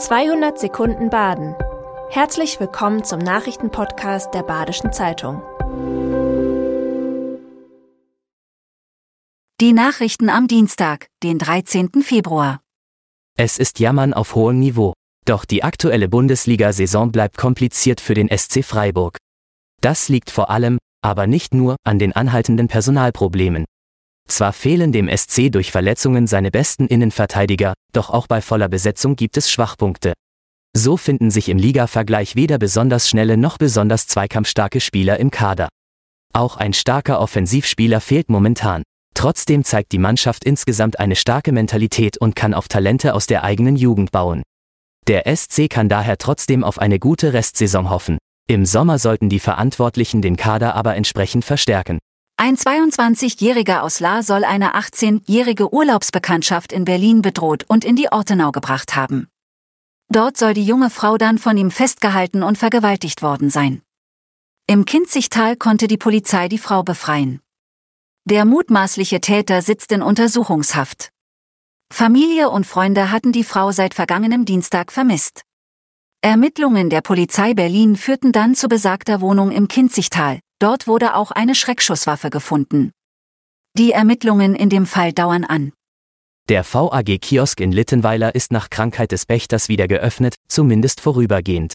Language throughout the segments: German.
200 Sekunden Baden. Herzlich willkommen zum Nachrichtenpodcast der Badischen Zeitung. Die Nachrichten am Dienstag, den 13. Februar. Es ist Jammern auf hohem Niveau. Doch die aktuelle Bundesliga-Saison bleibt kompliziert für den SC Freiburg. Das liegt vor allem, aber nicht nur, an den anhaltenden Personalproblemen. Zwar fehlen dem SC durch Verletzungen seine besten Innenverteidiger, doch auch bei voller Besetzung gibt es Schwachpunkte. So finden sich im Liga-Vergleich weder besonders schnelle noch besonders zweikampfstarke Spieler im Kader. Auch ein starker Offensivspieler fehlt momentan. Trotzdem zeigt die Mannschaft insgesamt eine starke Mentalität und kann auf Talente aus der eigenen Jugend bauen. Der SC kann daher trotzdem auf eine gute Restsaison hoffen. Im Sommer sollten die Verantwortlichen den Kader aber entsprechend verstärken. Ein 22-Jähriger aus La soll eine 18-jährige Urlaubsbekanntschaft in Berlin bedroht und in die Ortenau gebracht haben. Dort soll die junge Frau dann von ihm festgehalten und vergewaltigt worden sein. Im Kinzigtal konnte die Polizei die Frau befreien. Der mutmaßliche Täter sitzt in Untersuchungshaft. Familie und Freunde hatten die Frau seit vergangenem Dienstag vermisst. Ermittlungen der Polizei Berlin führten dann zu besagter Wohnung im Kinzigtal, Dort wurde auch eine Schreckschusswaffe gefunden. Die Ermittlungen in dem Fall dauern an. Der VAG-Kiosk in Littenweiler ist nach Krankheit des Pächters wieder geöffnet, zumindest vorübergehend.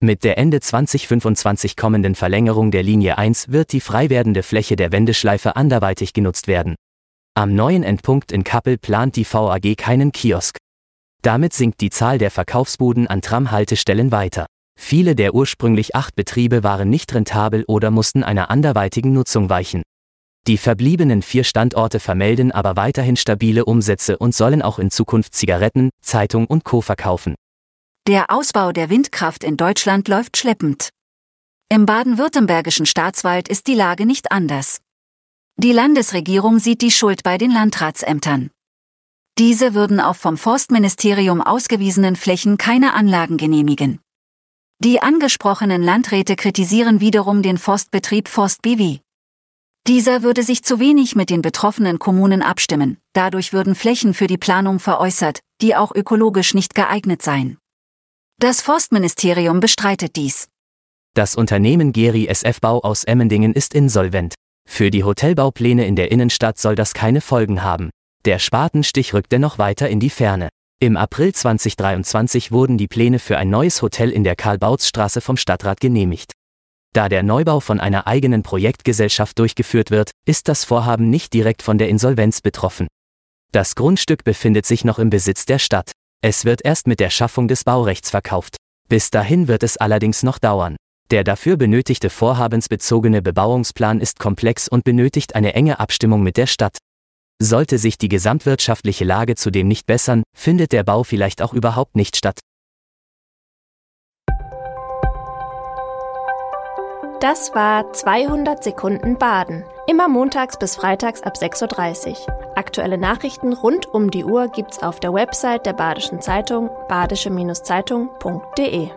Mit der Ende 2025 kommenden Verlängerung der Linie 1 wird die frei werdende Fläche der Wendeschleife anderweitig genutzt werden. Am neuen Endpunkt in Kappel plant die VAG keinen Kiosk. Damit sinkt die Zahl der Verkaufsbuden an Tramhaltestellen weiter. Viele der ursprünglich acht Betriebe waren nicht rentabel oder mussten einer anderweitigen Nutzung weichen. Die verbliebenen vier Standorte vermelden aber weiterhin stabile Umsätze und sollen auch in Zukunft Zigaretten, Zeitung und Co. verkaufen. Der Ausbau der Windkraft in Deutschland läuft schleppend. Im baden-württembergischen Staatswald ist die Lage nicht anders. Die Landesregierung sieht die Schuld bei den Landratsämtern. Diese würden auf vom Forstministerium ausgewiesenen Flächen keine Anlagen genehmigen. Die angesprochenen Landräte kritisieren wiederum den Forstbetrieb Forst BW. Dieser würde sich zu wenig mit den betroffenen Kommunen abstimmen, dadurch würden Flächen für die Planung veräußert, die auch ökologisch nicht geeignet seien. Das Forstministerium bestreitet dies. Das Unternehmen Geri SF Bau aus Emmendingen ist insolvent. Für die Hotelbaupläne in der Innenstadt soll das keine Folgen haben. Der Spatenstich rückt dennoch weiter in die Ferne. Im April 2023 wurden die Pläne für ein neues Hotel in der Karl-Bautz-Straße vom Stadtrat genehmigt. Da der Neubau von einer eigenen Projektgesellschaft durchgeführt wird, ist das Vorhaben nicht direkt von der Insolvenz betroffen. Das Grundstück befindet sich noch im Besitz der Stadt. Es wird erst mit der Schaffung des Baurechts verkauft. Bis dahin wird es allerdings noch dauern. Der dafür benötigte vorhabensbezogene Bebauungsplan ist komplex und benötigt eine enge Abstimmung mit der Stadt. Sollte sich die gesamtwirtschaftliche Lage zudem nicht bessern, findet der Bau vielleicht auch überhaupt nicht statt. Das war 200 Sekunden Baden. Immer montags bis freitags ab 6.30 Uhr. Aktuelle Nachrichten rund um die Uhr gibt's auf der Website der Badischen Zeitung badische-zeitung.de.